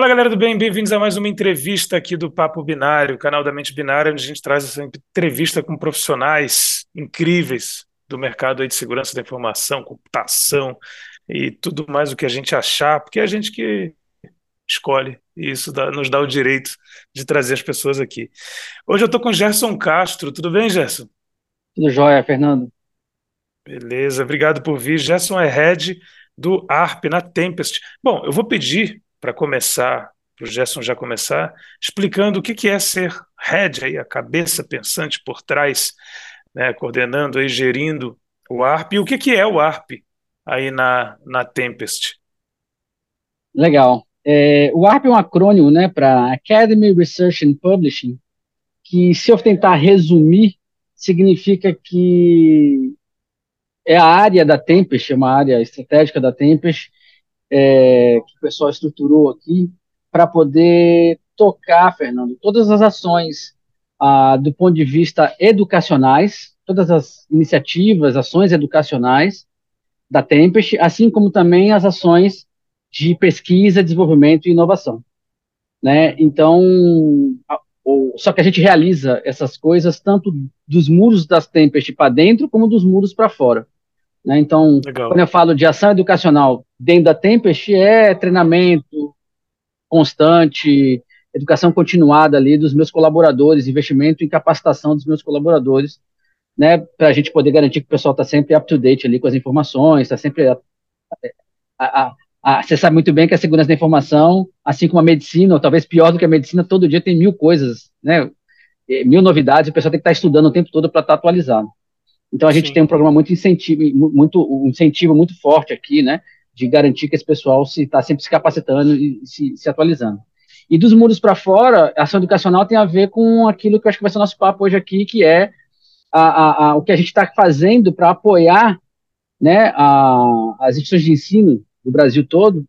Fala galera do bem, bem-vindos a mais uma entrevista aqui do Papo Binário, canal da Mente Binária, onde a gente traz essa entrevista com profissionais incríveis do mercado de segurança da informação, computação e tudo mais o que a gente achar, porque é a gente que escolhe e isso dá, nos dá o direito de trazer as pessoas aqui. Hoje eu estou com Gerson Castro, tudo bem, Gerson? Tudo jóia, Fernando. Beleza, obrigado por vir. Gerson é head do ARP na Tempest. Bom, eu vou pedir para começar, para o Gerson já começar, explicando o que, que é ser head, aí, a cabeça pensante por trás, né, coordenando e gerindo o ARP, e o que, que é o ARP aí na, na Tempest. Legal. É, o ARP é um acrônimo né, para Academy Research and Publishing, que, se eu tentar resumir, significa que é a área da Tempest, é uma área estratégica da Tempest, é, que o pessoal estruturou aqui para poder tocar, Fernando, todas as ações ah, do ponto de vista educacionais, todas as iniciativas, ações educacionais da Tempest, assim como também as ações de pesquisa, desenvolvimento e inovação. Né? Então, a, o, só que a gente realiza essas coisas tanto dos muros das Tempest para dentro como dos muros para fora. Né? Então, Legal. quando eu falo de ação educacional dentro da Tempest, é treinamento constante, educação continuada ali dos meus colaboradores, investimento em capacitação dos meus colaboradores, né, para a gente poder garantir que o pessoal está sempre up to date ali com as informações, está sempre a, a, a, você sabe muito bem que a segurança da informação, assim como a medicina, ou talvez pior do que a medicina, todo dia tem mil coisas, né, mil novidades, o pessoal tem que estar tá estudando o tempo todo para estar tá atualizado. Então a gente Sim. tem um programa muito incentivo, muito um incentivo muito forte aqui, né, de garantir que esse pessoal se está sempre se capacitando e se, se atualizando. E dos muros para fora, a ação educacional tem a ver com aquilo que eu acho que vai ser o nosso papo hoje aqui, que é a, a, a, o que a gente está fazendo para apoiar né, as instituições de ensino do Brasil todo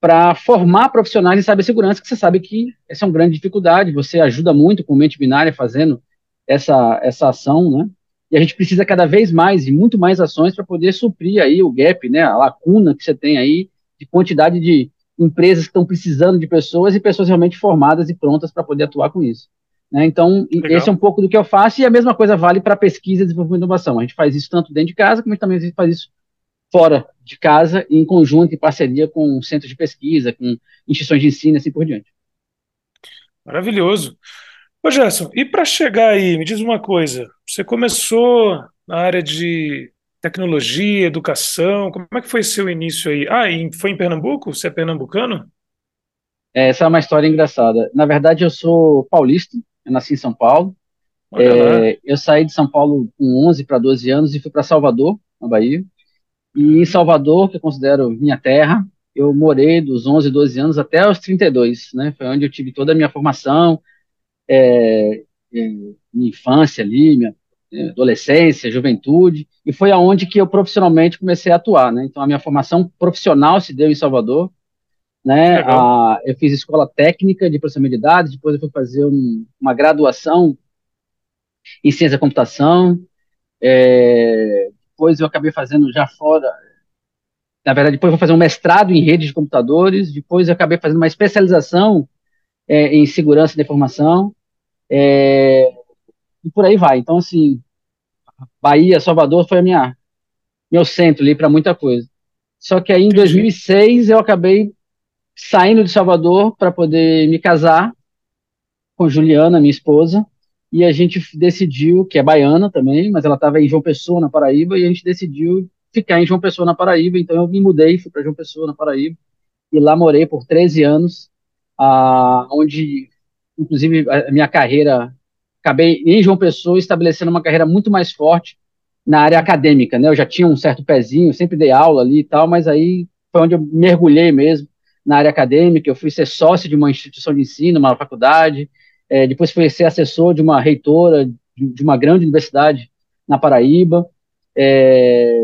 para formar profissionais em cibersegurança, que você sabe que essa é uma grande dificuldade, você ajuda muito com mente binária fazendo essa, essa ação, né? E a gente precisa cada vez mais e muito mais ações para poder suprir aí o gap, né, a lacuna que você tem aí de quantidade de empresas que estão precisando de pessoas e pessoas realmente formadas e prontas para poder atuar com isso. Né? Então, Legal. esse é um pouco do que eu faço e a mesma coisa vale para pesquisa, desenvolvimento e inovação. A gente faz isso tanto dentro de casa, como também a gente faz isso fora de casa, em conjunto, em parceria com centros de pesquisa, com instituições de ensino e assim por diante. Maravilhoso. Ô Gerson, e para chegar aí, me diz uma coisa, você começou na área de tecnologia, educação, como é que foi seu início aí? Ah, e foi em Pernambuco? Você é pernambucano? É, essa é uma história engraçada. Na verdade, eu sou paulista, eu nasci em São Paulo. É, eu saí de São Paulo com 11 para 12 anos e fui para Salvador, na Bahia. E em Salvador, que eu considero minha terra, eu morei dos 11, 12 anos até os 32, né? Foi onde eu tive toda a minha formação, é, minha infância ali, minha é, adolescência, juventude, e foi aonde que eu profissionalmente comecei a atuar, né? Então a minha formação profissional se deu em Salvador, né? A, eu fiz escola técnica de processamento de dados, depois eu fui fazer um, uma graduação em ciência da computação, é, depois eu acabei fazendo já fora, na verdade, depois eu vou fazer um mestrado em rede de computadores, depois eu acabei fazendo uma especialização é, em segurança da informação, é, e por aí vai. Então, assim, Bahia, Salvador foi a minha, meu centro ali para muita coisa. Só que aí em 2006 eu acabei saindo de Salvador para poder me casar com Juliana, minha esposa, e a gente decidiu, que é baiana também, mas ela estava em João Pessoa, na Paraíba, e a gente decidiu ficar em João Pessoa, na Paraíba, então eu me mudei, fui para João Pessoa, na Paraíba, e lá morei por 13 anos, ah, onde, inclusive, a minha carreira, acabei em João Pessoa estabelecendo uma carreira muito mais forte na área acadêmica, né? Eu já tinha um certo pezinho, sempre dei aula ali e tal, mas aí foi onde eu mergulhei mesmo na área acadêmica. Eu fui ser sócio de uma instituição de ensino, uma faculdade, é, depois fui ser assessor de uma reitora de, de uma grande universidade na Paraíba. É,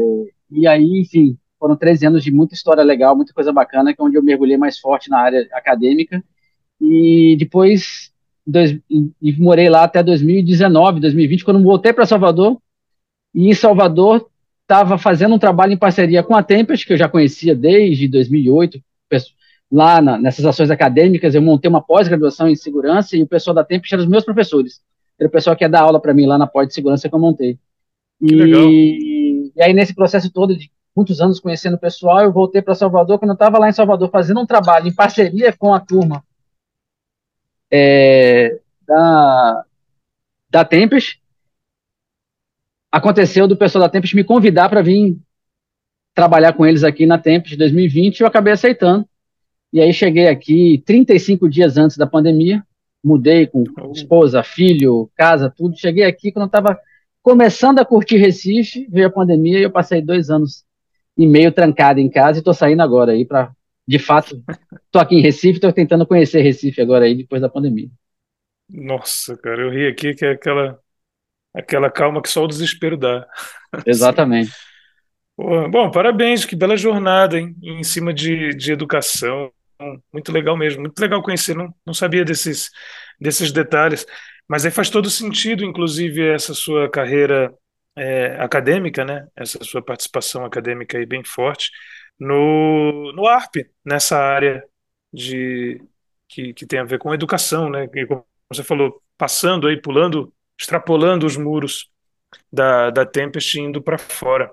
e aí, enfim, foram 13 anos de muita história legal, muita coisa bacana, que é onde eu mergulhei mais forte na área acadêmica. E depois dois, e morei lá até 2019, 2020, quando voltei para Salvador. E em Salvador estava fazendo um trabalho em parceria com a Tempest, que eu já conhecia desde 2008, lá na, nessas ações acadêmicas, eu montei uma pós-graduação em segurança e o pessoal da Tempest era os meus professores. Era o pessoal que ia dar aula para mim lá na pós de segurança que eu montei. E, e, aí, nesse processo todo de muitos anos conhecendo o pessoal, eu voltei para Salvador. Quando eu estava lá em Salvador fazendo um trabalho em parceria com a turma é, da, da Tempest, aconteceu do pessoal da Tempest me convidar para vir trabalhar com eles aqui na Tempest de 2020 e eu acabei aceitando. E aí cheguei aqui 35 dias antes da pandemia, mudei com esposa, filho, casa, tudo. Cheguei aqui quando eu estava começando a curtir Recife, veio a pandemia e eu passei dois anos e meio trancado em casa e estou saindo agora aí para, de fato, estou aqui em Recife, estou tentando conhecer Recife agora aí depois da pandemia. Nossa, cara, eu ri aqui que é aquela aquela calma que só o desespero dá. Exatamente. Bom, parabéns, que bela jornada, hein? Em cima de, de educação. Muito legal mesmo, muito legal conhecer, não, não sabia desses, desses detalhes. Mas aí faz todo sentido, inclusive, essa sua carreira é, acadêmica, né? Essa sua participação acadêmica aí bem forte no, no ARP, nessa área de que, que tem a ver com educação, né? Como você falou, passando aí, pulando, extrapolando os muros da, da Tempest indo para fora.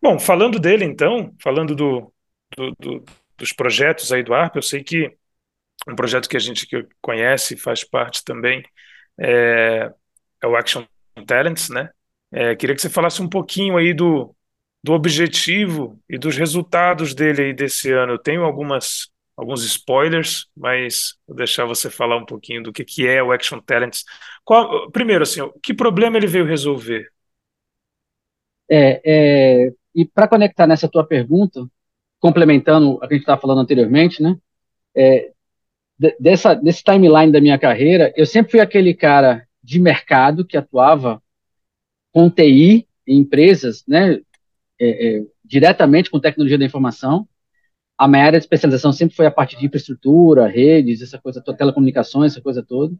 Bom, falando dele então, falando do, do, do, dos projetos aí do ARP, eu sei que um projeto que a gente conhece, faz parte também, é, é o Action Talents, né? É, queria que você falasse um pouquinho aí do, do objetivo e dos resultados dele aí desse ano. Eu tenho algumas alguns spoilers, mas vou deixar você falar um pouquinho do que, que é o Action Talents. Qual, primeiro, assim, que problema ele veio resolver? É, é, e para conectar nessa tua pergunta, complementando o que a gente estava falando anteriormente, né? É, dessa, desse timeline da minha carreira, eu sempre fui aquele cara de mercado que atuava com TI em empresas, né? É, é, diretamente com tecnologia da informação. A minha área de especialização sempre foi a parte de infraestrutura, redes, essa coisa toda, telecomunicações, essa coisa toda.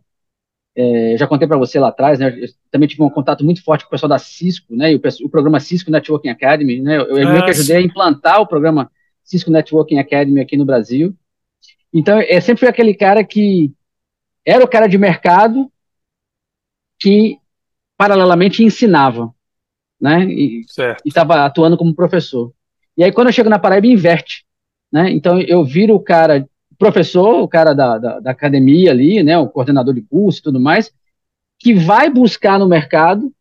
É, já contei para você lá atrás, né? Eu também tive um contato muito forte com o pessoal da Cisco, né? E o, o programa Cisco Networking Academy, né? Eu, eu ah, que ajudei a implantar o programa Cisco Networking Academy aqui no Brasil. Então, é sempre fui aquele cara que era o cara de mercado que paralelamente ensinava, né? E estava atuando como professor. E aí, quando eu chego na Paraíba, inverte, né? Então, eu viro o cara professor, o cara da, da, da academia ali, né, o coordenador de curso e tudo mais, que vai buscar no mercado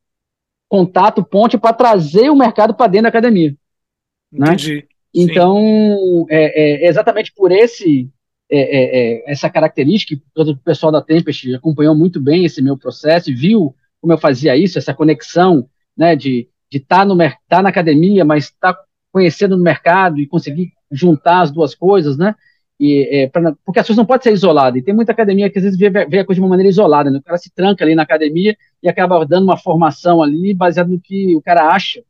contato, ponte para trazer o mercado para dentro da academia. Né? Entendi. Então, é, é, exatamente por esse é, é, é essa característica, o pessoal da Tempest acompanhou muito bem esse meu processo, viu como eu fazia isso, essa conexão né, de estar tá tá na academia, mas estar tá conhecendo no mercado e conseguir juntar as duas coisas, né? E, é, pra, porque as pessoas não podem ser isoladas. E tem muita academia que às vezes vê, vê a coisa de uma maneira isolada. Né? O cara se tranca ali na academia e acaba dando uma formação ali baseado no que o cara acha, o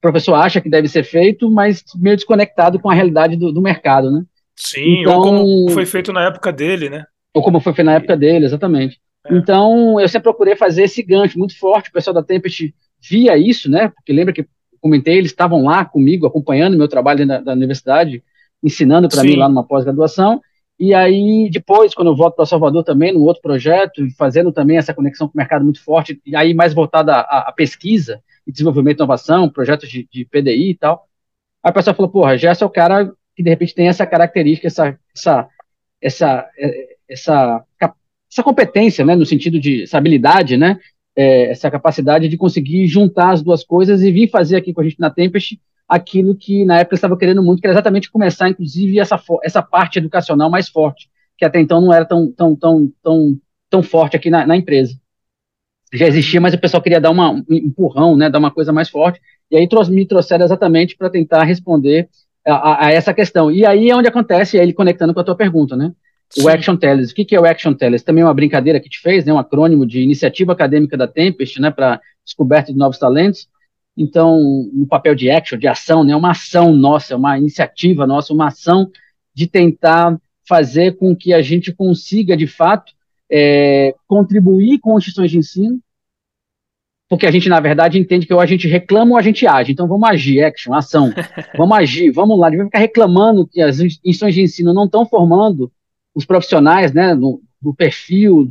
professor acha que deve ser feito, mas meio desconectado com a realidade do, do mercado, né? Sim, então, ou como foi feito na época dele, né? Ou como foi feito na época dele, exatamente. É. Então, eu sempre procurei fazer esse gancho muito forte. O pessoal da Tempest via isso, né? Porque lembra que comentei, eles estavam lá comigo, acompanhando meu trabalho da, da universidade, ensinando para mim lá numa pós-graduação. E aí, depois, quando eu volto para Salvador também, num outro projeto, fazendo também essa conexão com o mercado muito forte, e aí mais voltada à, à pesquisa e desenvolvimento e inovação, projetos de, de, PDI e tal. Aí a pessoa falou, porra, Gerson é o cara que de repente tem essa característica, essa, essa, essa, essa, essa competência, né, no sentido de, essa habilidade, né, é, essa capacidade de conseguir juntar as duas coisas e vir fazer aqui com a gente na Tempest aquilo que na época estava querendo muito, que era exatamente começar, inclusive, essa, essa parte educacional mais forte, que até então não era tão, tão, tão, tão, tão forte aqui na, na empresa. Já existia, mas o pessoal queria dar uma, um empurrão, né, dar uma coisa mais forte, e aí me trouxeram exatamente para tentar responder a, a, essa questão. E aí é onde acontece, ele conectando com a tua pergunta, né? Sim. O Action Tellers. O que, que é o Action Tellers? Também é uma brincadeira que gente fez, né? Um acrônimo de Iniciativa Acadêmica da Tempest, né? Para descoberta de novos talentos. Então, no papel de action, de ação, né, uma ação nossa, uma iniciativa nossa, uma ação de tentar fazer com que a gente consiga, de fato, é, contribuir com instituições de ensino, porque a gente, na verdade, entende que ou a gente reclama ou a gente age. Então, vamos agir, action, ação. Vamos agir, vamos lá. A gente vai ficar reclamando que as instituições de ensino não estão formando os profissionais, né, no, no perfil,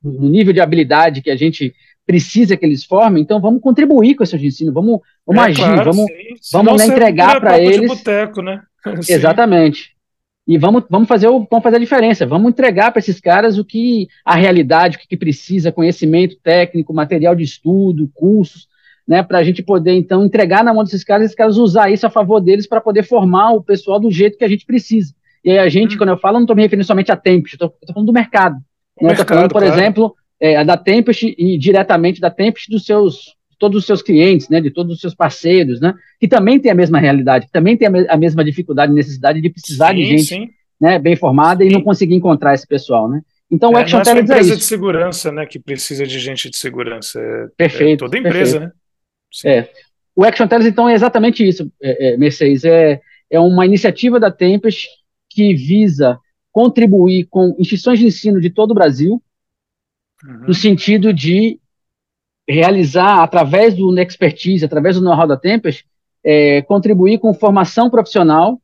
no nível de habilidade que a gente precisa que eles formem, então vamos contribuir com esse ensino, vamos, vamos é, agir, claro, vamos, vamos né, entregar para eles. Boteco, né? Exatamente. E vamos, vamos, fazer o, vamos fazer a diferença, vamos entregar para esses caras o que a realidade, o que, que precisa, conhecimento técnico, material de estudo, cursos, né, para a gente poder, então, entregar na mão desses caras, esses caras usar isso a favor deles para poder formar o pessoal do jeito que a gente precisa. E aí a gente, hum. quando eu falo, não estou me referindo somente a tempo, estou falando do mercado. Né? Estou falando, por claro. exemplo, é, da Tempest e diretamente da Tempest dos seus todos os seus clientes, né, de todos os seus parceiros, né, que também tem a mesma realidade, que também tem a, me a mesma dificuldade e necessidade de precisar sim, de gente sim. né, bem formada sim. e não conseguir encontrar esse pessoal, né. Então, o é, Action não é uma empresa é de segurança, né, que precisa de gente de segurança. É, perfeito. É toda empresa, perfeito. né? É. O Action Tellers, então, é exatamente isso, é, é, Mercedes. É, é uma iniciativa da Tempest que visa contribuir com instituições de ensino de todo o Brasil, uhum. no sentido de realizar, através do expertise, através do know-how da Tempest, é, contribuir com formação profissional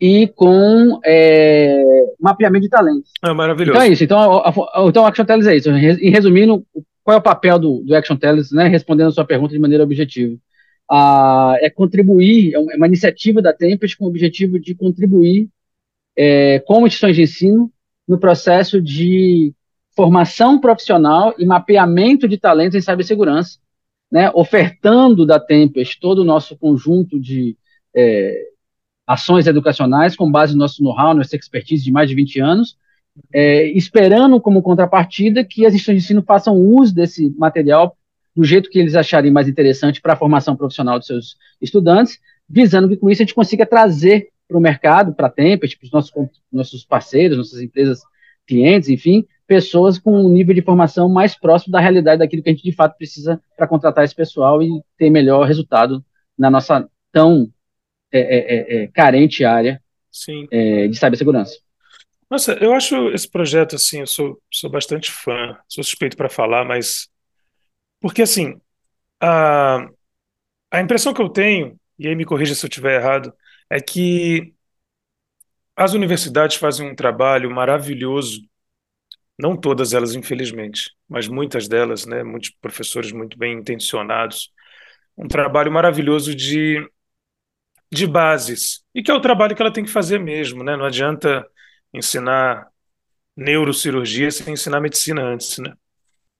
e com é, mapeamento de talentos. É maravilhoso. Então é isso. Então, a, a, então Action é isso. Em resumindo, qual é o papel do, do Action né, respondendo a sua pergunta de maneira objetiva? Ah, é contribuir, é uma iniciativa da Tempest com o objetivo de contribuir é, com instituições de ensino no processo de formação profissional e mapeamento de talentos em cibersegurança, né, ofertando da Tempest todo o nosso conjunto de é, ações educacionais com base no nosso know-how, nossa expertise de mais de 20 anos, é, esperando como contrapartida que as instituições de ensino façam uso desse material do jeito que eles acharem mais interessante para a formação profissional dos seus estudantes, visando que com isso a gente consiga trazer para o mercado, para a Tempest, para os nossos, nossos parceiros, nossas empresas clientes, enfim, pessoas com um nível de formação mais próximo da realidade daquilo que a gente de fato precisa para contratar esse pessoal e ter melhor resultado na nossa tão é, é, é, é carente área é, de cibersegurança. Nossa, eu acho esse projeto assim, eu sou, sou bastante fã, sou suspeito para falar, mas porque assim, a, a impressão que eu tenho, e aí me corrija se eu estiver errado, é que as universidades fazem um trabalho maravilhoso não todas elas, infelizmente, mas muitas delas, né, muitos professores muito bem intencionados, um trabalho maravilhoso de, de bases, e que é o trabalho que ela tem que fazer mesmo, né? Não adianta ensinar neurocirurgia sem ensinar medicina antes, né?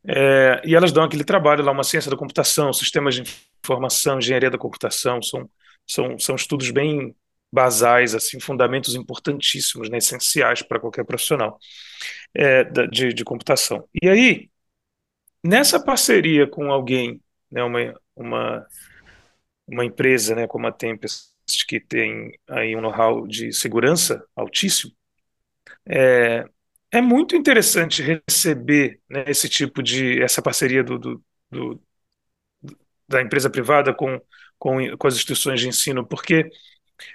É, e elas dão aquele trabalho lá, uma ciência da computação, sistemas de informação, engenharia da computação, são, são, são estudos bem basais, assim, fundamentos importantíssimos, né, essenciais para qualquer profissional é, de, de computação. E aí, nessa parceria com alguém, né, uma, uma, uma empresa né, como a Tempest, que tem aí um know-how de segurança altíssimo, é, é muito interessante receber né, esse tipo de essa parceria do, do, do, da empresa privada com, com, com as instituições de ensino, porque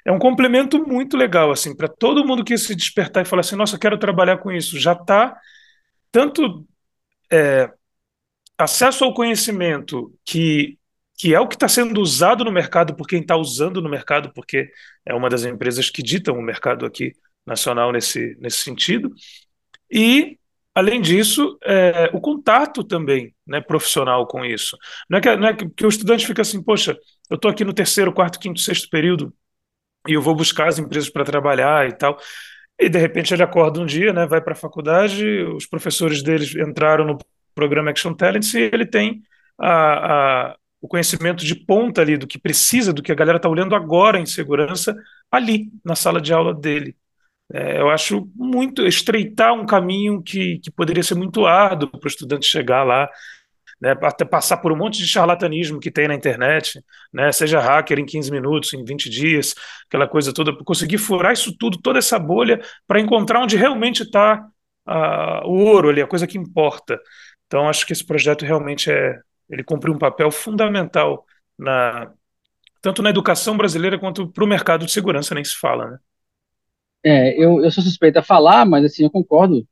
é um complemento muito legal, assim, para todo mundo que se despertar e falar assim, nossa, eu quero trabalhar com isso. Já está tanto é, acesso ao conhecimento que, que é o que está sendo usado no mercado por quem está usando no mercado, porque é uma das empresas que ditam o mercado aqui nacional nesse, nesse sentido. E, além disso, é, o contato também né, profissional com isso. Não é, que, não é que, que o estudante fica assim, poxa, eu estou aqui no terceiro, quarto, quinto, sexto período, e eu vou buscar as empresas para trabalhar e tal. E de repente ele acorda um dia, né, vai para a faculdade, os professores deles entraram no programa Action Talents e ele tem a, a, o conhecimento de ponta ali do que precisa, do que a galera está olhando agora em segurança, ali na sala de aula dele. É, eu acho muito estreitar um caminho que, que poderia ser muito árduo para o estudante chegar lá né, até passar por um monte de charlatanismo que tem na internet, né, seja hacker em 15 minutos, em 20 dias, aquela coisa toda, conseguir furar isso tudo, toda essa bolha, para encontrar onde realmente está o ouro ali, a coisa que importa. Então, acho que esse projeto realmente é, ele cumpre um papel fundamental na tanto na educação brasileira quanto para o mercado de segurança, nem se fala, né? É, eu, eu sou suspeito a falar, mas assim, eu concordo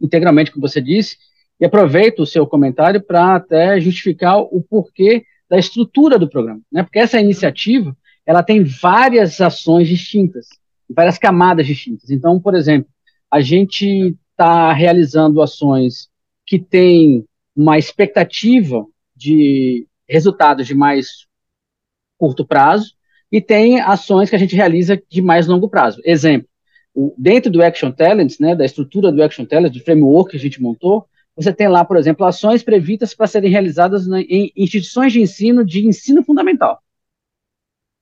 integralmente com o que você disse, E aproveito o seu comentário para até justificar o porquê da estrutura do programa, né? Porque essa iniciativa, ela tem várias ações distintas, várias camadas distintas. Então, por exemplo, a gente está realizando ações que têm uma expectativa de resultados de mais curto prazo e tem ações que a gente realiza de mais longo prazo. Exemplo, o, dentro do Action Talents, né, da estrutura do Action Talents, do framework que a gente montou, você tem lá, por exemplo, ações previstas para serem realizadas na, em instituições de ensino de ensino fundamental.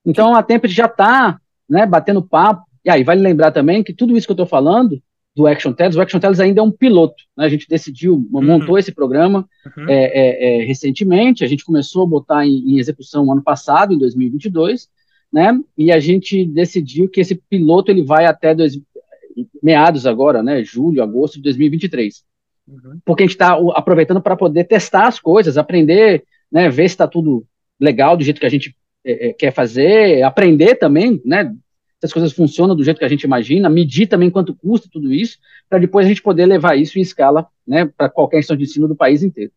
Então, a Tempo já está né, batendo papo, e aí vale lembrar também que tudo isso que eu estou falando do Action Tellers, o Action Tellers ainda é um piloto, né, a gente decidiu, uhum. montou esse programa uhum. é, é, é, recentemente, a gente começou a botar em, em execução ano passado, em 2022, né, e a gente decidiu que esse piloto ele vai até dois, meados agora, né, julho, agosto de 2023. Uhum. Porque a gente está aproveitando para poder testar as coisas, aprender, né, ver se está tudo legal do jeito que a gente é, é, quer fazer, aprender também, né, se as coisas funcionam do jeito que a gente imagina, medir também quanto custa tudo isso, para depois a gente poder levar isso em escala, né, para qualquer instituição de ensino do país inteiro.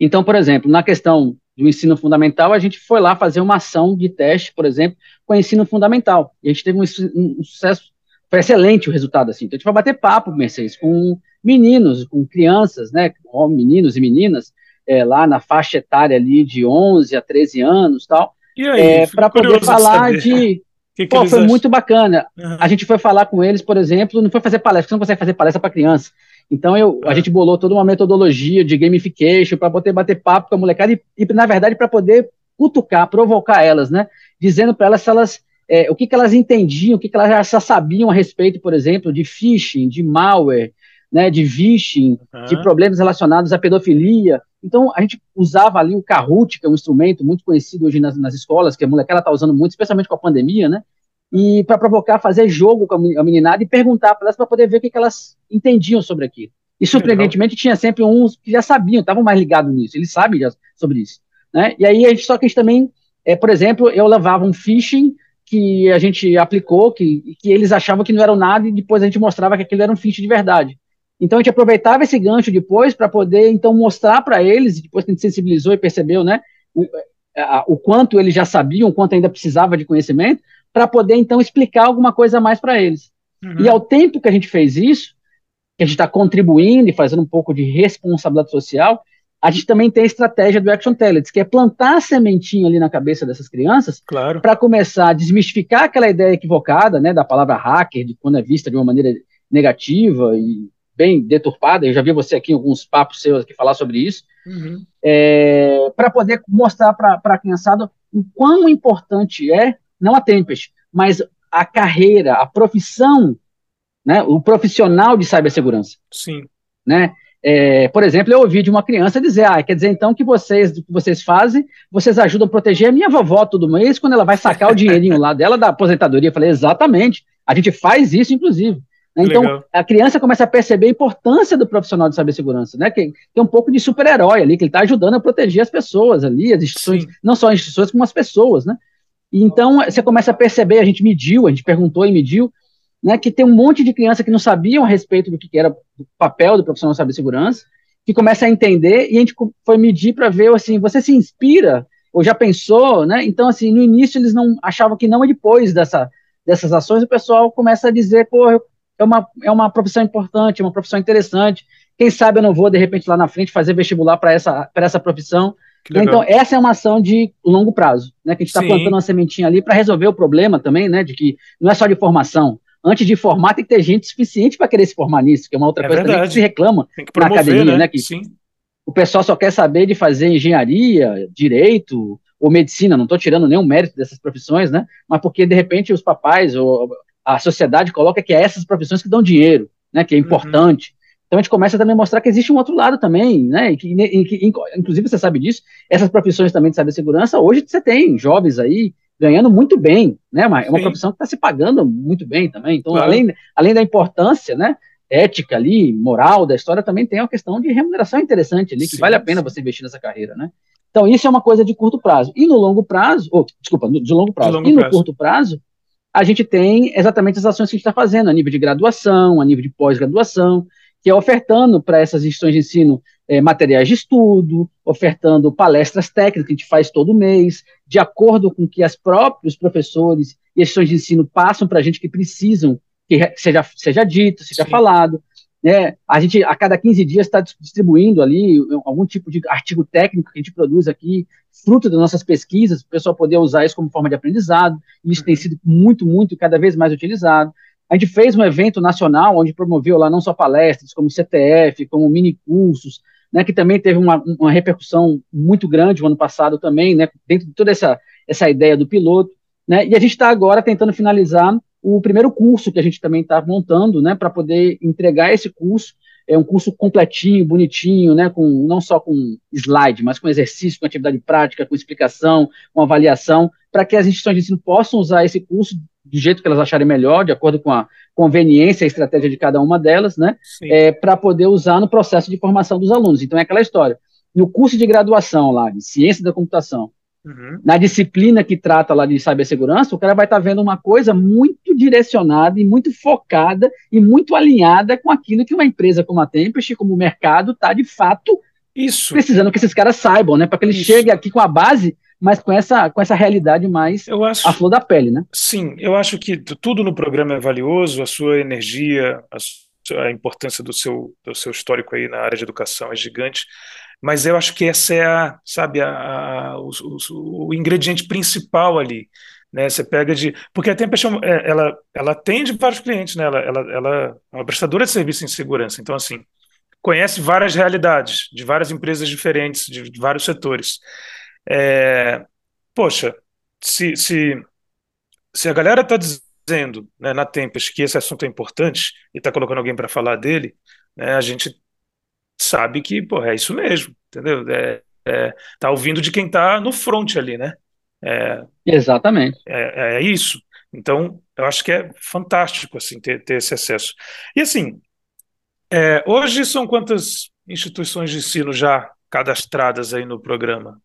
Então, por exemplo, na questão do ensino fundamental, a gente foi lá fazer uma ação de teste, por exemplo, com o ensino fundamental. E a gente teve um, um, sucesso, foi excelente o resultado, assim. Então, a gente vai bater papo, Mercedes, com meninos, com crianças, né, meninos e meninas, é, lá na faixa etária ali de 11 a 13 anos tal, é, para poder falar de... Que que Pô, foi acham? muito bacana. Uhum. A gente foi falar com eles, por exemplo, não foi fazer palestra, você não consegue fazer palestra para criança. Então eu, a gente bolou toda uma metodologia de gamification para poder bater papo com a molecada e, e na verdade, para poder cutucar, provocar elas, né? Dizendo para elas se elas é, o que, que elas entendiam, o que, que elas já sabiam a respeito, por exemplo, de phishing, de malware, né, de vishing, uhum. de problemas relacionados à pedofilia. Então, a gente usava ali o Kahoot, que é um instrumento muito conhecido hoje nas, nas escolas, que a molecada está usando muito, especialmente com a pandemia, né? E para provocar, fazer jogo com a meninada e perguntar para elas para poder ver o que, que, elas entendiam sobre aquilo. E surpreendentemente Legal. tinha sempre uns que já sabiam, estavam mais ligados nisso, eles sabem já sobre isso. Né? E aí, a gente, só que a gente também, é, por exemplo, eu levava um phishing que a gente aplicou, que, que eles achavam que não era nada, e depois a gente mostrava que aquilo era um phishing de verdade. Então a gente aproveitava esse gancho depois para poder então mostrar para eles, depois que a gente sensibilizou e percebeu, né, o, a, o quanto eles já sabiam, o quanto ainda precisava de conhecimento, para poder então explicar alguma coisa a mais para eles. Uhum. E ao tempo que a gente fez isso, que a gente está contribuindo e fazendo um pouco de responsabilidade social, a gente também tem a estratégia do Action Talents, que é plantar a sementinha ali na cabeça dessas crianças, claro. para começar a desmistificar aquela ideia equivocada, né, da palavra hacker, de quando é vista de uma maneira negativa e bem deturpada, eu já vi você aqui em alguns papos seus aqui falar sobre isso, uhum. é, para poder mostrar para a criançada o quão importante é, não a Tempest, mas a carreira, a profissão, né, o profissional de cibersegurança. Sim. Né? É, por exemplo, eu ouvi de uma criança dizer, ah, quer dizer então que vocês, que vocês fazem, vocês ajudam a proteger a minha vovó todo mês quando ela vai sacar o dinheirinho lá dela da aposentadoria. Eu falei, exatamente, a gente faz isso, inclusive. Né? Então, Legal. a criança começa a perceber a importância do profissional de cibersegurança, né? Que tem um pouco de super-herói ali, que ele está ajudando a proteger as pessoas ali, as instituições, Sim. não só as instituições, como as pessoas, né? Então, você começa a perceber, a gente mediu, a gente perguntou e mediu, né, que tem um monte de criança que não sabiam a respeito do que era o papel do profissional de cibersegurança, que começa a entender, e a gente foi medir para ver, assim, você se inspira, ou já pensou, né? Então, assim, no início eles não achavam que não, e depois dessa, dessas ações o pessoal começa a dizer, pô, é uma, é uma profissão importante, é uma profissão interessante. Quem sabe eu não vou, de repente, lá na frente, fazer vestibular para essa, essa profissão. Então, essa é uma ação de longo prazo, né? Que a gente está plantando uma sementinha ali para resolver o problema também, né? De que não é só de formação. Antes de formar, tem que ter gente suficiente para querer se formar nisso, que é uma outra é coisa que se reclama que na academia, né? né? Que Sim. o pessoal só quer saber de fazer engenharia, direito ou medicina. Não estou tirando nenhum mérito dessas profissões, né? Mas porque, de repente, os papais ou a sociedade coloca que é essas profissões que dão dinheiro, né, que é uhum. importante. Uhum. Então a gente começa também a mostrar que existe um outro lado também, né, e que, e que, inclusive você sabe disso, essas profissões também de cibersegurança, hoje você tem jovens aí ganhando muito bem, né, é uma Sim. profissão que está se pagando muito bem também, então claro. além, além da importância, né, ética ali, moral da história, também tem uma questão de remuneração interessante ali, que sim, vale a pena sim. você investir nessa carreira, né. Então isso é uma coisa de curto prazo. E no longo prazo, ou, desculpa, de longo prazo, de longo e no prazo. curto prazo, a gente tem exatamente as ações que a gente está fazendo, a nível de graduação, a nível de pós-graduação, que é ofertando para essas instituições de ensino é, materiais de estudo, ofertando palestras técnicas que a gente faz todo mês, de acordo com que as próprios professores e instituições de ensino passam para a gente que precisam que seja, seja dito, seja Sim. falado. Né? A gente, a cada 15 dias, está distribuindo ali algum tipo de artigo técnico que a gente produz aqui, fruto das nossas pesquisas, o pessoal poder usar isso como forma de aprendizado, e isso uhum. tem sido muito, muito, cada vez mais utilizado. A gente fez um evento nacional onde promoveu lá não só palestras, como CTF, como mini cursos, né, que também teve uma, uma repercussão muito grande no ano passado também, né, dentro de toda essa, essa ideia do piloto. Né, e a gente está agora tentando finalizar o primeiro curso que a gente também está montando, né, para poder entregar esse curso. É um curso completinho, bonitinho, né, com não só com slide, mas com exercício, com atividade prática, com explicação, com avaliação, para que as instituições de ensino possam usar esse curso do jeito que elas acharem melhor, de acordo com a conveniência e estratégia de cada uma delas, né, é, para poder usar no processo de formação dos alunos. Então é aquela história. No curso de graduação lá, de ciência da computação, uhum. na disciplina que trata lá de cibersegurança, o cara vai estar tá vendo uma coisa muito direcionada e muito focada e muito alinhada com aquilo que uma empresa como a Tempest, como o mercado, está de fato isso. precisando que esses caras saibam, né, para que eles Isso. cheguem aqui com a base mas com essa, com essa realidade mais eu acho, a flor da pele, né? Sim, eu acho que tudo no programa é valioso, a sua energia, a, a importância do seu, do seu histórico aí na área de educação é gigante, mas eu acho que essa é a, sabe, a, a o, o, o, ingrediente principal ali, né? Você pega de, porque a Tempest é, ela, ela atende vários clientes, né? Ela, ela, ela é uma prestadora de serviço em segurança, então assim conhece várias realidades de várias empresas diferentes, de, de vários setores. É, poxa, se, se, se a galera está dizendo né, na Tempest que esse assunto é importante e está colocando alguém para falar dele, né, a gente sabe que porra, é isso mesmo, entendeu? É, é, tá ouvindo de quem está no front ali, né? É, Exatamente. É, é, isso. Então, eu acho que é fantástico assim ter, ter esse acesso. E assim, é, hoje são quantas instituições de ensino já cadastradas aí no programa?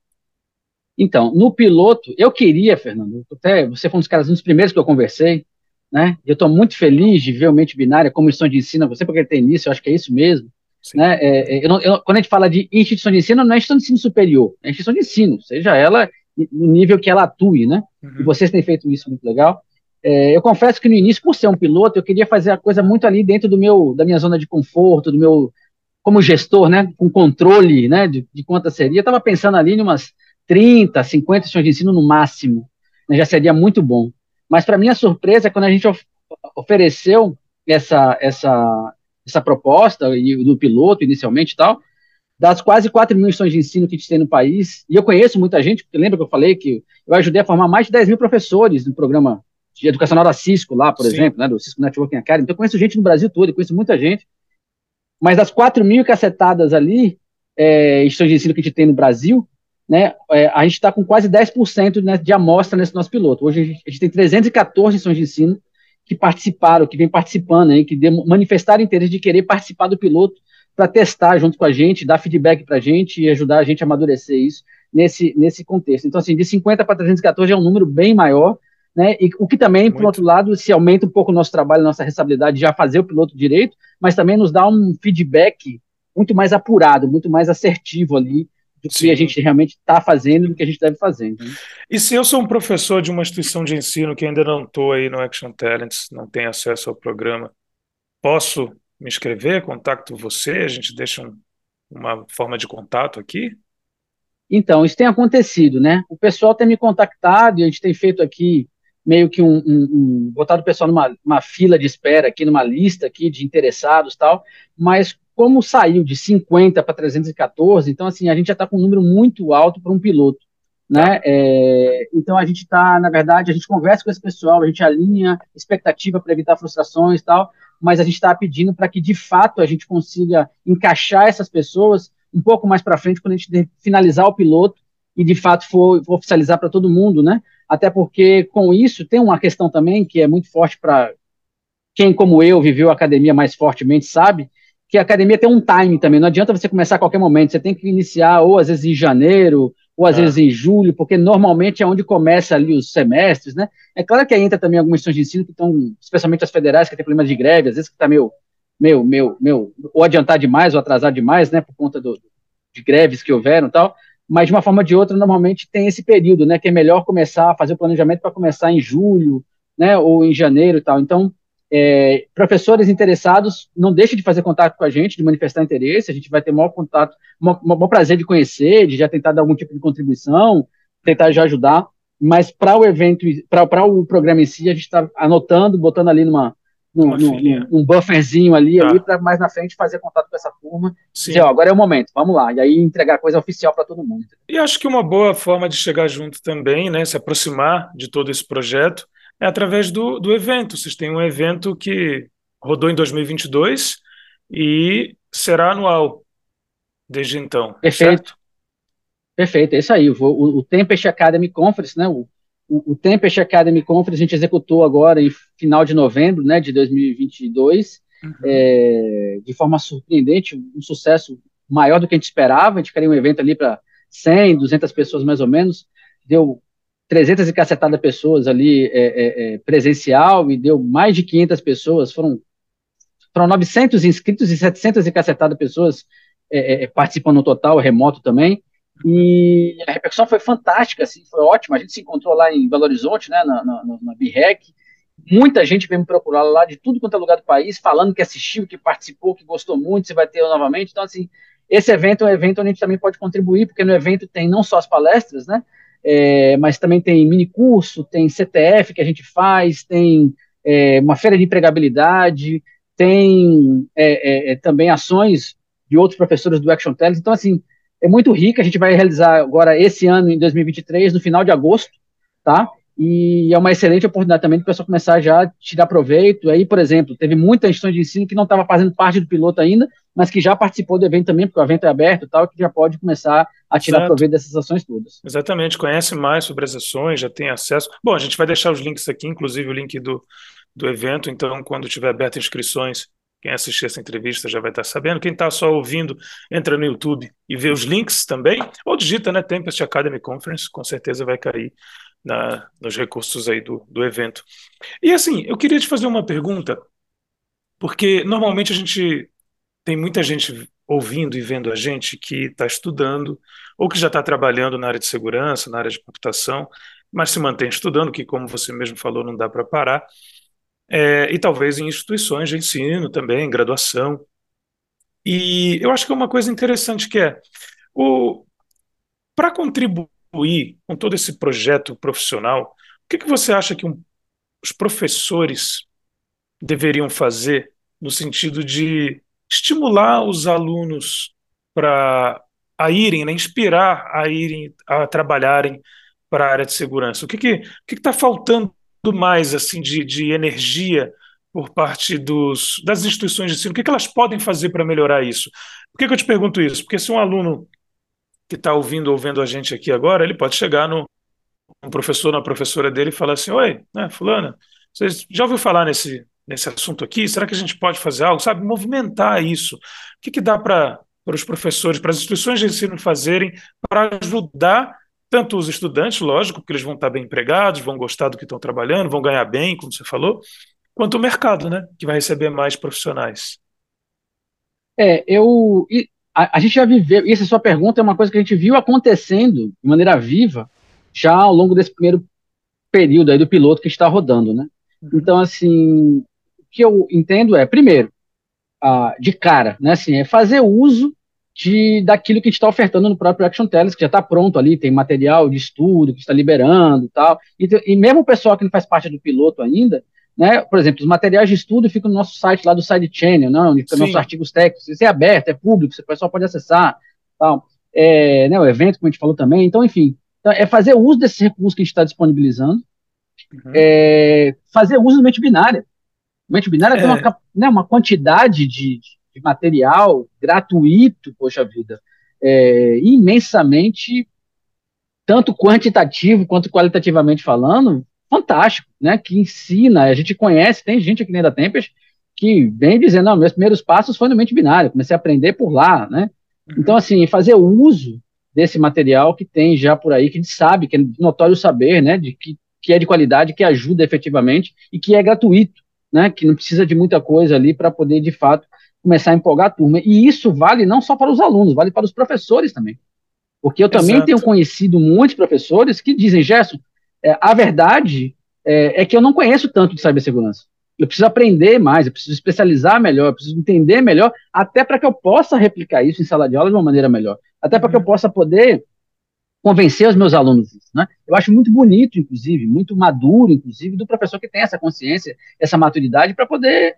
Então, no piloto, eu queria, Fernando, até você foi um dos caras, um dos primeiros que eu conversei, né? Eu estou muito feliz de ver o Mente Binária como instituição de ensino, você porque ele tem início, eu acho que é isso mesmo. Né? É, é, eu não, eu, quando a gente fala de instituição de ensino, não é instituição de ensino superior, é instituição de ensino, seja ela no nível que ela atue, né? Uhum. E vocês têm feito isso muito legal. É, eu confesso que no início, por ser um piloto, eu queria fazer a coisa muito ali dentro do meu, da minha zona de conforto, do meu, como gestor, né? Com controle, né? De, de quanto seria. Eu estava pensando ali em umas 30, 50 instituições de ensino no máximo, né, já seria muito bom. Mas, para minha surpresa, quando a gente of ofereceu essa, essa, essa proposta e do piloto inicialmente e tal, das quase 4 mil instituições de ensino que a gente tem no país, e eu conheço muita gente, porque lembra que eu falei que eu ajudei a formar mais de 10 mil professores no programa de educacional da Cisco lá, por Sim. exemplo, né, do Cisco Networking Academy, então eu conheço gente no Brasil todo, conheço muita gente, mas das 4 mil cacetadas ali, é, instituições de ensino que a gente tem no Brasil, né, é, a gente está com quase 10% né, de amostra nesse nosso piloto. Hoje a gente, a gente tem 314 instituições de ensino que participaram, que vem participando, aí, que manifestaram interesse de querer participar do piloto para testar junto com a gente, dar feedback para a gente e ajudar a gente a amadurecer isso nesse, nesse contexto. Então, assim, de 50 para 314 é um número bem maior, né? E o que também, Muito. por outro lado, se aumenta um pouco o nosso trabalho, nossa responsabilidade de já fazer o piloto direito, mas também nos dá um feedback muito mais apurado, muito mais assertivo ali do que Sim. a gente realmente está fazendo, do que a gente deve fazer. E se eu sou um professor de uma instituição de ensino que ainda não estou aí no Action Talents, não tenho acesso ao programa, posso me inscrever? Contacto você? A gente deixa um, uma forma de contato aqui? Então, isso tem acontecido, né? O pessoal tem me contactado e a gente tem feito aqui meio que um, um, um botado o pessoal numa fila de espera aqui, numa lista aqui de interessados tal, mas como saiu de 50 para 314, então assim, a gente já está com um número muito alto para um piloto. Né? Tá. É, então a gente está, na verdade, a gente conversa com esse pessoal, a gente alinha expectativa para evitar frustrações e tal, mas a gente está pedindo para que de fato a gente consiga encaixar essas pessoas um pouco mais para frente quando a gente finalizar o piloto e de fato for, for oficializar para todo mundo, né? Até porque com isso tem uma questão também que é muito forte para quem como eu viveu a academia mais fortemente sabe que a academia tem um time também, não adianta você começar a qualquer momento, você tem que iniciar ou às vezes em janeiro, ou às é. vezes em julho, porque normalmente é onde começa ali os semestres, né? É claro que aí entra também algumas instituições de ensino que estão, especialmente as federais, que tem problemas de greve, às vezes que está meio, meu, meu, meu, ou adiantar demais ou atrasar demais, né, por conta do, de greves que houveram e tal, mas de uma forma ou de outra, normalmente tem esse período, né, que é melhor começar a fazer o planejamento para começar em julho, né, ou em janeiro e tal. Então, é, professores interessados, não deixem de fazer contato com a gente, de manifestar interesse, a gente vai ter maior contato, maior prazer de conhecer, de já tentar dar algum tipo de contribuição, tentar já ajudar, mas para o evento, para o programa em si, a gente está anotando, botando ali numa, num, num, num bufferzinho ali, tá. ali para mais na frente fazer contato com essa turma. Sim. Dizer, ó, agora é o momento, vamos lá. E aí entregar coisa oficial para todo mundo. E acho que uma boa forma de chegar junto também, né, se aproximar de todo esse projeto, é através do, do evento. Vocês têm um evento que rodou em 2022 e será anual desde então. Perfeito. Certo? Perfeito, é isso aí. O, o Tempest Academy Conference, né, o, o, o Tempest Academy Conference a gente executou agora em final de novembro né, de 2022, uhum. é, de forma surpreendente, um sucesso maior do que a gente esperava. A gente queria um evento ali para 100, 200 pessoas mais ou menos, deu 300 e cacetada pessoas ali é, é, é, presencial e deu mais de 500 pessoas, foram, foram 900 inscritos e 700 e cacetada pessoas é, é, participando no total, remoto também. E a repercussão foi fantástica, assim, foi ótima. A gente se encontrou lá em Belo Horizonte, né, na, na, na BREC. Muita gente veio me procurar lá de tudo quanto é lugar do país, falando que assistiu, que participou, que gostou muito, se vai ter novamente. Então, assim, esse evento é um evento onde a gente também pode contribuir, porque no evento tem não só as palestras, né, é, mas também tem mini curso, tem CTF que a gente faz, tem é, uma feira de empregabilidade, tem é, é, é também ações de outros professores do Action Tellers. Então, assim, é muito rica. A gente vai realizar agora esse ano, em 2023, no final de agosto, tá? E é uma excelente oportunidade também para o pessoal começar já a tirar proveito. Aí, por exemplo, teve muita instituição de ensino que não estava fazendo parte do piloto ainda, mas que já participou do evento também, porque o evento é aberto e tal, que já pode começar a tirar Exato. proveito dessas ações todas. Exatamente, conhece mais sobre as ações, já tem acesso. Bom, a gente vai deixar os links aqui, inclusive o link do, do evento, então quando tiver aberto inscrições, quem assistir essa entrevista já vai estar sabendo. Quem está só ouvindo, entra no YouTube e vê os links também, ou digita, né, Tempest Academy Conference, com certeza vai cair na, nos recursos aí do, do evento. E assim, eu queria te fazer uma pergunta, porque normalmente a gente tem muita gente ouvindo e vendo a gente que está estudando ou que já está trabalhando na área de segurança, na área de computação, mas se mantém estudando, que como você mesmo falou, não dá para parar é, e talvez em instituições de ensino também, graduação. E eu acho que é uma coisa interessante que é para contribuir com todo esse projeto profissional, o que, que você acha que um, os professores deveriam fazer no sentido de estimular os alunos para a irem, né, inspirar a irem a trabalharem para a área de segurança? O que que que está faltando mais assim de, de energia por parte dos, das instituições de ensino? O que, que elas podem fazer para melhorar isso? Por que, que eu te pergunto isso? Porque se um aluno que está ouvindo ou vendo a gente aqui agora, ele pode chegar no um professor, na professora dele e falar assim, oi, né, fulana, vocês já ouviu falar nesse, nesse assunto aqui? Será que a gente pode fazer algo? Sabe, movimentar isso. O que, que dá para para os professores, para as instituições de ensino fazerem para ajudar tanto os estudantes, lógico, porque eles vão estar bem empregados, vão gostar do que estão trabalhando, vão ganhar bem, como você falou, quanto o mercado, né, que vai receber mais profissionais. É, eu a, a, gente já viveu, e essa sua pergunta é uma coisa que a gente viu acontecendo de maneira viva já ao longo desse primeiro período aí do piloto que está rodando, né? Uhum. Então, assim, que eu entendo é, primeiro, de cara, né, assim, é fazer uso de daquilo que a gente está ofertando no próprio Action Tellers, que já está pronto ali, tem material de estudo que está liberando e tal. E, mesmo o pessoal que não faz parte do piloto ainda, né, por exemplo, os materiais de estudo ficam no nosso site lá do Side Channel, né, onde ficam nossos artigos técnicos. Isso é aberto, é público, o pessoal pode acessar. Tal. É, né, o evento, como a gente falou também. Então, enfim, então, é fazer uso desses recursos que a gente está disponibilizando, uhum. é, fazer uso do mente binária. Mente binária é. tem uma, né, uma quantidade de, de material gratuito, poxa vida, é, imensamente, tanto quantitativo quanto qualitativamente falando, fantástico, né? Que ensina, a gente conhece, tem gente aqui dentro da Tempest que vem dizendo, não, meus primeiros passos foram no mente binário, comecei a aprender por lá, né? Uhum. Então, assim, fazer uso desse material que tem já por aí, que a gente sabe, que é notório saber, né? De que, que é de qualidade, que ajuda efetivamente e que é gratuito, né? Que não precisa de muita coisa ali para poder, de fato, começar a empolgar a turma. E isso vale não só para os alunos, vale para os professores também. Porque eu também Exato. tenho conhecido muitos professores que dizem, Gerson, é, a verdade é, é, que eu não conheço tanto de cibersegurança. Eu preciso aprender mais, eu preciso especializar melhor, eu preciso entender melhor, até para que eu possa replicar isso em sala de aula de uma maneira melhor. Até para que eu uhum. possa poder convencer os meus alunos disso, né? Eu acho muito bonito, inclusive, muito maduro, inclusive, do professor que tem essa consciência, essa maturidade para poder,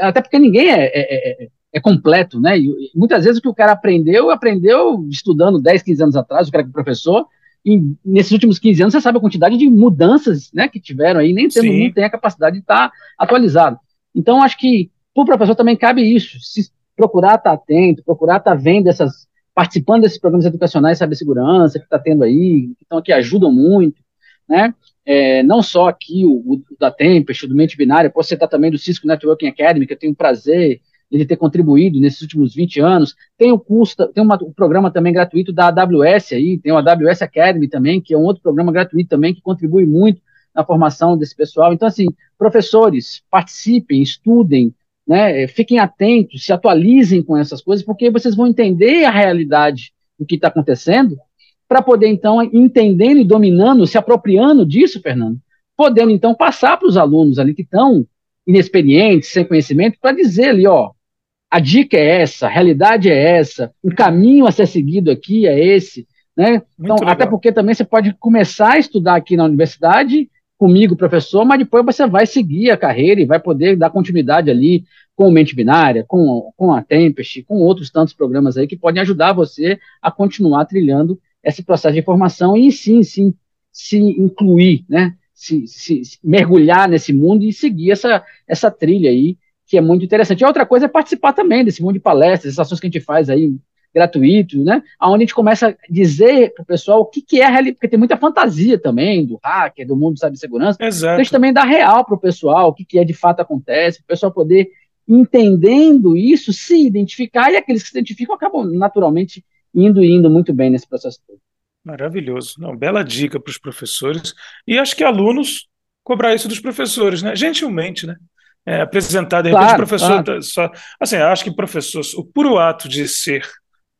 até porque ninguém é, é, é, é completo, né? E, muitas vezes o que o cara aprendeu, aprendeu estudando 10, 15 anos atrás, o cara que é professor, e nesses últimos 15 anos você sabe a quantidade de mudanças, né, que tiveram aí, nem todo mundo tem a capacidade de estar tá atualizado. Então, acho que para o professor também cabe isso, se procurar estar tá atento, procurar estar tá vendo essas participando desses programas educacionais de segurança que está tendo aí, que estão aqui ajudam muito, né? É, não só aqui o, o da Tempest, o do Mente Binária, posso citar também do Cisco Networking Academy, que eu tenho prazer de ter contribuído nesses últimos 20 anos. Tem o curso, tem uma, um programa também gratuito da AWS aí, tem o AWS Academy também, que é um outro programa gratuito também que contribui muito na formação desse pessoal. Então, assim, professores, participem, estudem, né, fiquem atentos, se atualizem com essas coisas, porque vocês vão entender a realidade do que está acontecendo, para poder, então, entendendo e dominando, se apropriando disso, Fernando, podendo, então, passar para os alunos ali que estão inexperientes, sem conhecimento, para dizer ali, ó, a dica é essa, a realidade é essa, o caminho a ser seguido aqui é esse, né? Então, até porque também você pode começar a estudar aqui na universidade comigo, professor, mas depois você vai seguir a carreira e vai poder dar continuidade ali com o Mente Binária, com, com a Tempest, com outros tantos programas aí que podem ajudar você a continuar trilhando esse processo de formação e sim, sim, se incluir, né? Se, se, se, mergulhar nesse mundo e seguir essa, essa trilha aí, que é muito interessante. E outra coisa é participar também desse mundo de palestras, essas ações que a gente faz aí gratuito, né? Onde a gente começa a dizer para o pessoal o que, que é a realidade, porque tem muita fantasia também do hacker, do mundo de cibersegurança. Exato. Então a gente também dá real para o pessoal, o que, que é de fato acontece, para o pessoal poder, entendendo isso, se identificar, e aqueles que se identificam acabam naturalmente indo e indo muito bem nesse processo todo. Maravilhoso. Não, bela dica para os professores. E acho que alunos cobrar isso dos professores, né? Gentilmente, né? É, apresentar, de repente, claro, professor. Claro. Só, assim, acho que professor, o puro ato de ser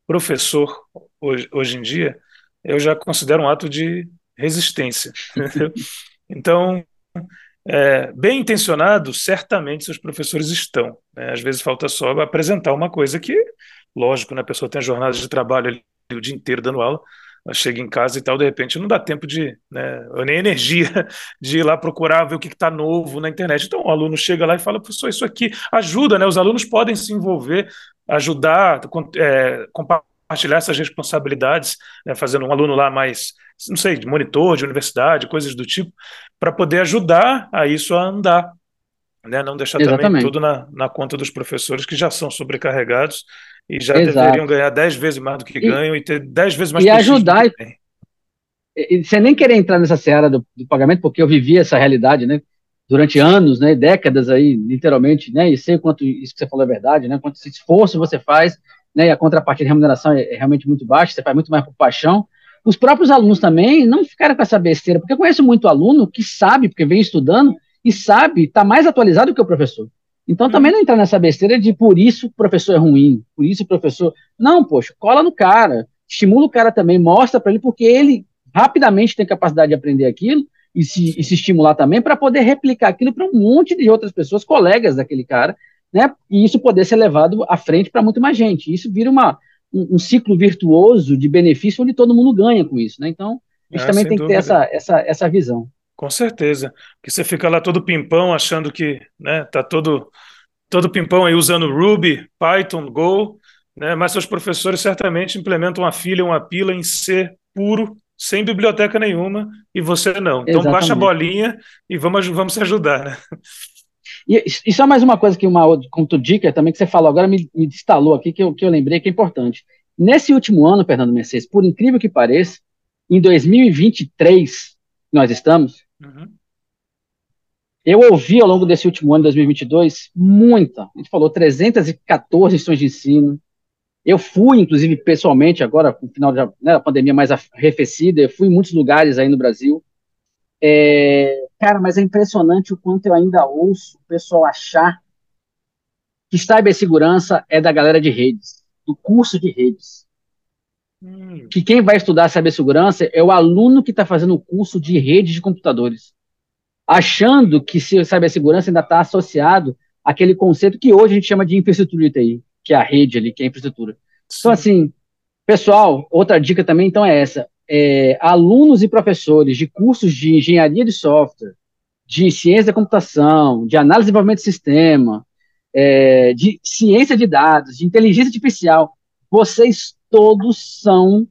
professor hoje, hoje em dia, eu já considero um ato de resistência. então, é, bem intencionado, certamente seus professores estão. Né? Às vezes falta só apresentar uma coisa que, lógico, né, a pessoa tem jornadas de trabalho ali, o dia inteiro dando aula, chega em casa e tal, de repente não dá tempo de, né, nem energia de ir lá procurar ver o que está novo na internet. Então o aluno chega lá e fala, professor, isso aqui ajuda, né? Os alunos podem se envolver ajudar, é, compartilhar essas responsabilidades, né, fazendo um aluno lá mais, não sei, de monitor, de universidade, coisas do tipo, para poder ajudar a isso a andar. Né, não deixar Exatamente. também tudo na, na conta dos professores que já são sobrecarregados e já Exato. deveriam ganhar dez vezes mais do que ganham e ter dez vezes mais E ajudar. E, sem nem querer entrar nessa seara do, do, pagamento, porque eu vivi essa realidade, né? durante anos, né, décadas aí, literalmente, né, e sei o quanto isso que você falou é verdade, né, quanto esforço você faz, né, e a contrapartida de remuneração é, é realmente muito baixa, você faz muito mais por paixão. Os próprios alunos também não ficaram com essa besteira, porque eu conheço muito aluno que sabe, porque vem estudando, e sabe, está mais atualizado que o professor. Então hum. também não entrar nessa besteira de por isso o professor é ruim, por isso o professor. Não, poxa, cola no cara, estimula o cara também, mostra para ele, porque ele rapidamente tem capacidade de aprender aquilo, e se, e se estimular também para poder replicar aquilo para um monte de outras pessoas, colegas daquele cara, né? E isso poder ser levado à frente para muito mais gente. Isso vira uma, um, um, ciclo virtuoso de benefício onde todo mundo ganha com isso, né? Então, a gente é, também tem dúvida. que ter essa, essa, essa visão. Com certeza. Porque você fica lá todo pimpão achando que né, tá todo, todo pimpão aí usando Ruby, Python, Go, né? Mas seus professores certamente implementam uma filha, uma pila em C puro sem biblioteca nenhuma e você não. Então Exatamente. baixa a bolinha e vamos, vamos se ajudar, né? E, e só mais uma coisa que uma conto dica também que você falou agora me, me instalou aqui que eu, que eu lembrei que é importante. Nesse último ano, Fernando Mercedes, por incrível que pareça, em 2023 nós estamos, uhum. eu ouvi ao longo desse último ano, 2022, muita, a gente falou 314 lições de ensino, eu fui, inclusive, pessoalmente, agora, no final da né, pandemia mais arrefecida, eu fui em muitos lugares aí no Brasil. É, cara, mas é impressionante o quanto eu ainda ouço o pessoal achar que cibersegurança é da galera de redes, do curso de redes. Hum. Que quem vai estudar cibersegurança é o aluno que está fazendo o curso de redes de computadores, achando que cibersegurança ainda está associado àquele conceito que hoje a gente chama de infraestrutura de TI, que é a rede ali, que é a infraestrutura. Então, Sim. Então, assim, pessoal, outra dica também então é essa. É, alunos e professores de cursos de engenharia de software, de ciência da computação, de análise de desenvolvimento de sistema, é, de ciência de dados, de inteligência artificial, vocês todos são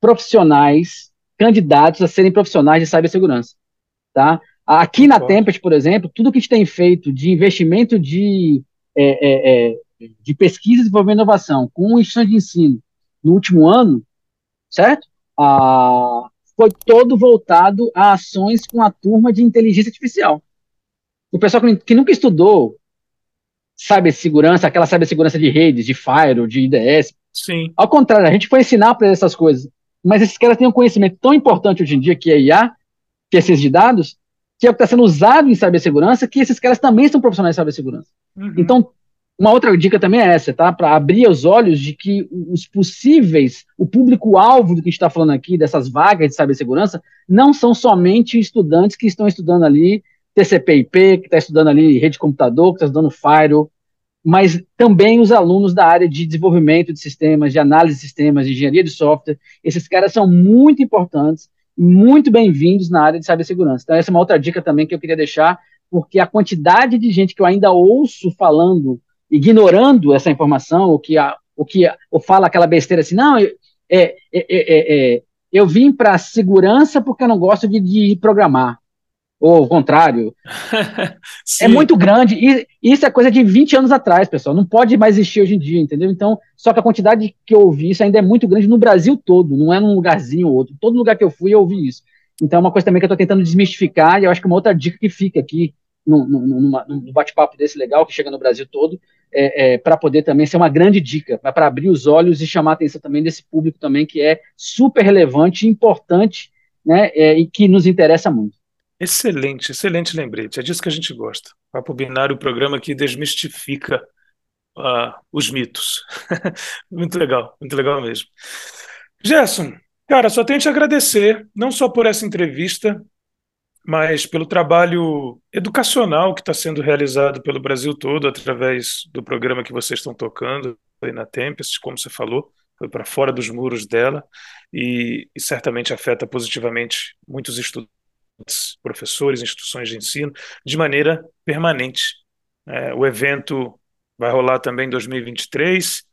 profissionais, candidatos a serem profissionais de cibersegurança, tá? Aqui na Tempest, por exemplo, tudo que a gente tem feito de investimento de, é, é, é de pesquisa, desenvolvimento e inovação com instituições de ensino no último ano, certo? Ah, foi todo voltado a ações com a turma de inteligência artificial. O pessoal que, que nunca estudou cibersegurança, aquela cibersegurança de redes, de Firewall, de IDS. Sim. Ao contrário, a gente foi ensinar para essas coisas. Mas esses caras têm um conhecimento tão importante hoje em dia, que é IA, que é ciência de dados, que é o que está sendo usado em cibersegurança, que esses caras também são profissionais de cibersegurança. Uhum. Então, uma outra dica também é essa, tá? Para abrir os olhos de que os possíveis, o público-alvo do que a gente está falando aqui, dessas vagas de cibersegurança, não são somente estudantes que estão estudando ali TCP/IP, que está estudando ali rede de computador, que está estudando Firewall, mas também os alunos da área de desenvolvimento de sistemas, de análise de sistemas, de engenharia de software. Esses caras são muito importantes, muito bem-vindos na área de cibersegurança. Então, essa é uma outra dica também que eu queria deixar, porque a quantidade de gente que eu ainda ouço falando, ignorando essa informação, ou que, que ou fala aquela besteira assim, não, é, é, é, é eu vim para segurança porque eu não gosto de, de programar ou o contrário. é muito grande. E isso é coisa de 20 anos atrás, pessoal. Não pode mais existir hoje em dia, entendeu? Então, só que a quantidade que eu ouvi isso ainda é muito grande no Brasil todo, não é num lugarzinho ou outro. Todo lugar que eu fui, eu ouvi isso. Então, é uma coisa também que eu estou tentando desmistificar, e eu acho que uma outra dica que fica aqui, num bate-papo desse legal, que chega no Brasil todo, é, é para poder também ser uma grande dica, para abrir os olhos e chamar a atenção também desse público também, que é super relevante, importante, né, é, e que nos interessa muito. Excelente, excelente lembrete. É disso que a gente gosta. Papo Binário, o programa que desmistifica uh, os mitos. muito legal, muito legal mesmo. Gerson, cara, só tenho te agradecer, não só por essa entrevista, mas pelo trabalho educacional que está sendo realizado pelo Brasil todo através do programa que vocês estão tocando aí na Tempest, como você falou, foi para fora dos muros dela e, e certamente afeta positivamente muitos estudantes professores, instituições de ensino, de maneira permanente. É, o evento vai rolar também em 2023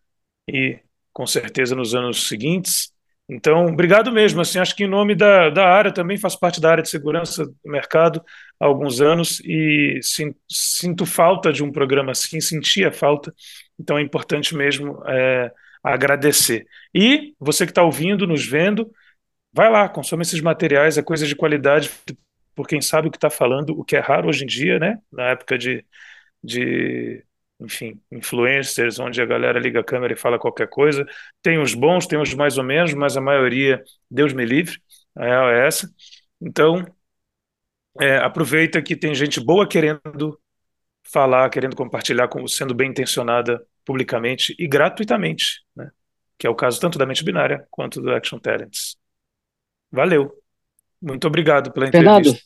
e com certeza nos anos seguintes. Então, obrigado mesmo. Assim, acho que em nome da, da área, também faço parte da área de segurança do mercado há alguns anos e sinto, falta de um programa assim, sentia falta. Então, é importante mesmo é, agradecer. E você que está ouvindo, nos vendo, vai lá, consome esses materiais, é coisa de qualidade por quem sabe o que está falando, o que é raro hoje em dia, né? Na época de, de enfim, influencers, onde a galera liga a câmera e fala qualquer coisa. Tem os bons, tem os mais ou menos, mas a maioria, Deus me livre, a real é essa. Então, é, aproveita que tem gente boa querendo falar, querendo compartilhar, sendo bem intencionada publicamente e gratuitamente, né? que é o caso tanto da mente binária quanto do Action Talents. Valeu. Muito obrigado pela entrevista. Fernando,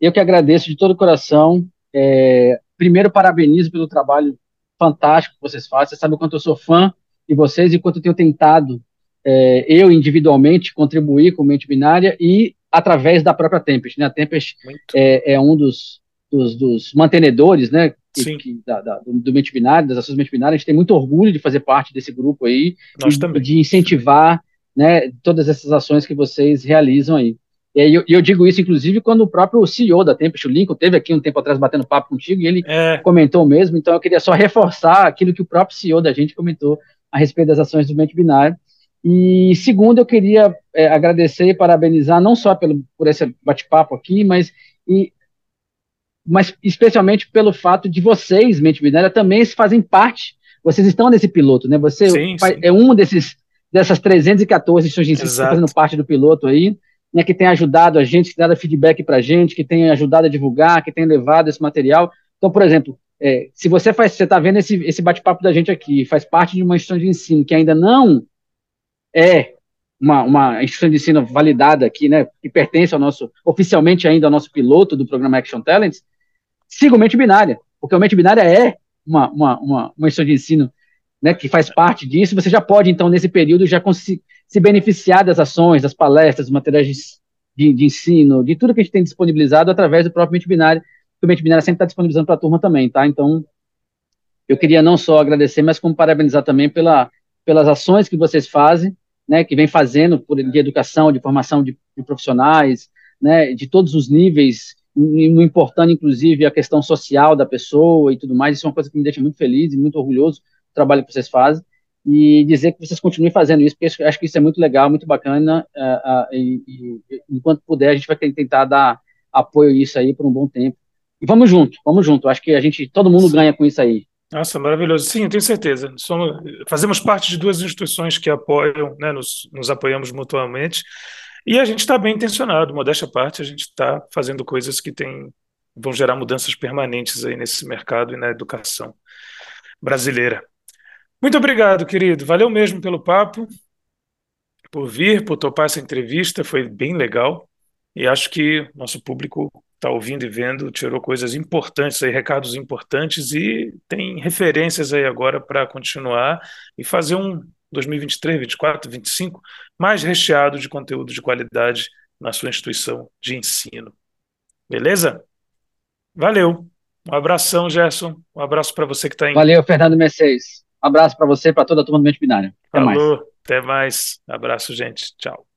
eu que agradeço de todo o coração. É, primeiro, parabenizo pelo trabalho fantástico que vocês fazem. Você sabe o quanto eu sou fã de vocês e quanto eu tenho tentado, é, eu individualmente, contribuir com Mente Binária e através da própria Tempest. Né? A Tempest é, é, um dos, dos, dos mantenedores né, que, que, da, da, do, do Mente Binária, das ações Mente Binária. A gente tem muito orgulho de fazer parte desse grupo aí, Nós e, também. de incentivar né, todas essas ações que vocês realizam aí. E eu, eu, digo isso, inclusive, quando o próprio CEO da Tempest, o Lincoln, teve aqui um tempo atrás batendo papo contigo, e ele é. comentou mesmo, então eu queria só reforçar aquilo que o próprio CEO da gente comentou a respeito das ações do mente binário. E segundo, eu queria é, agradecer e parabenizar, não só pelo, por esse bate-papo aqui, mas, e, mas especialmente pelo fato de vocês, mente binária, também fazem parte, vocês estão nesse piloto, né? Você sim, sim. é um desses dessas 314 instituições que estão fazendo parte do piloto aí, né, que tem ajudado a gente, que tem dado feedback para a gente, que tem ajudado a divulgar, que tem levado esse material. Então, por exemplo, é, se você faz, você está vendo esse, esse bate-papo da gente aqui, faz parte de uma instituição de ensino que ainda não é uma, uma instituição de ensino validada aqui, né, que pertence ao nosso, oficialmente ainda ao nosso piloto do programa Action Talents, siga o Mente Binária, porque o Mente Binária é uma, uma, uma, uma instituição de ensino né, que faz parte disso, você já pode, então, nesse período, já se, beneficiar das ações, das palestras, dos materiais de, de, ensino, de tudo que a gente tem disponibilizado através do próprio Mente Binária, que o Mente Binária sempre está disponibilizando para a turma também, tá? Então, eu queria não só agradecer, mas como parabenizar também pela, pelas ações que vocês fazem, né, que vem fazendo por, de educação, de formação de, de profissionais, né, de todos os níveis, no importando, inclusive, a questão social da pessoa e tudo mais. Isso é uma coisa que me deixa muito feliz e muito orgulhoso trabalho que vocês fazem. E dizer que vocês continuem fazendo isso, porque acho que isso é muito legal, muito bacana. Uh, uh, e, e, enquanto puder, a gente vai tentar dar apoio a isso aí por um bom tempo. E vamos junto, vamos junto. Acho que a gente, todo mundo ganha com isso aí. Nossa, maravilhoso. Sim, eu tenho certeza. Somos, fazemos parte de duas instituições que apoiam, né, nos, nos apoiamos mutuamente. E a gente está bem intencionado, modéstia à parte, a gente está fazendo coisas que tem, vão gerar mudanças permanentes aí nesse mercado e na educação brasileira. Muito obrigado, querido. Valeu mesmo pelo papo, por vir, por topar essa entrevista, foi bem legal. E acho que nosso público está ouvindo e vendo tirou coisas importantes aí, recados importantes e tem referências aí agora para continuar e fazer um 2023, 2024, 2025 mais recheado de conteúdo de qualidade na sua instituição de ensino. Beleza? Valeu. Um abração, Gerson. Um abraço para você que está em. Valeu, Fernando Mercedes. Abraço para você, para toda a turma do Mente Binário. Até Falou, mais. Até mais. Abraço, gente. Tchau.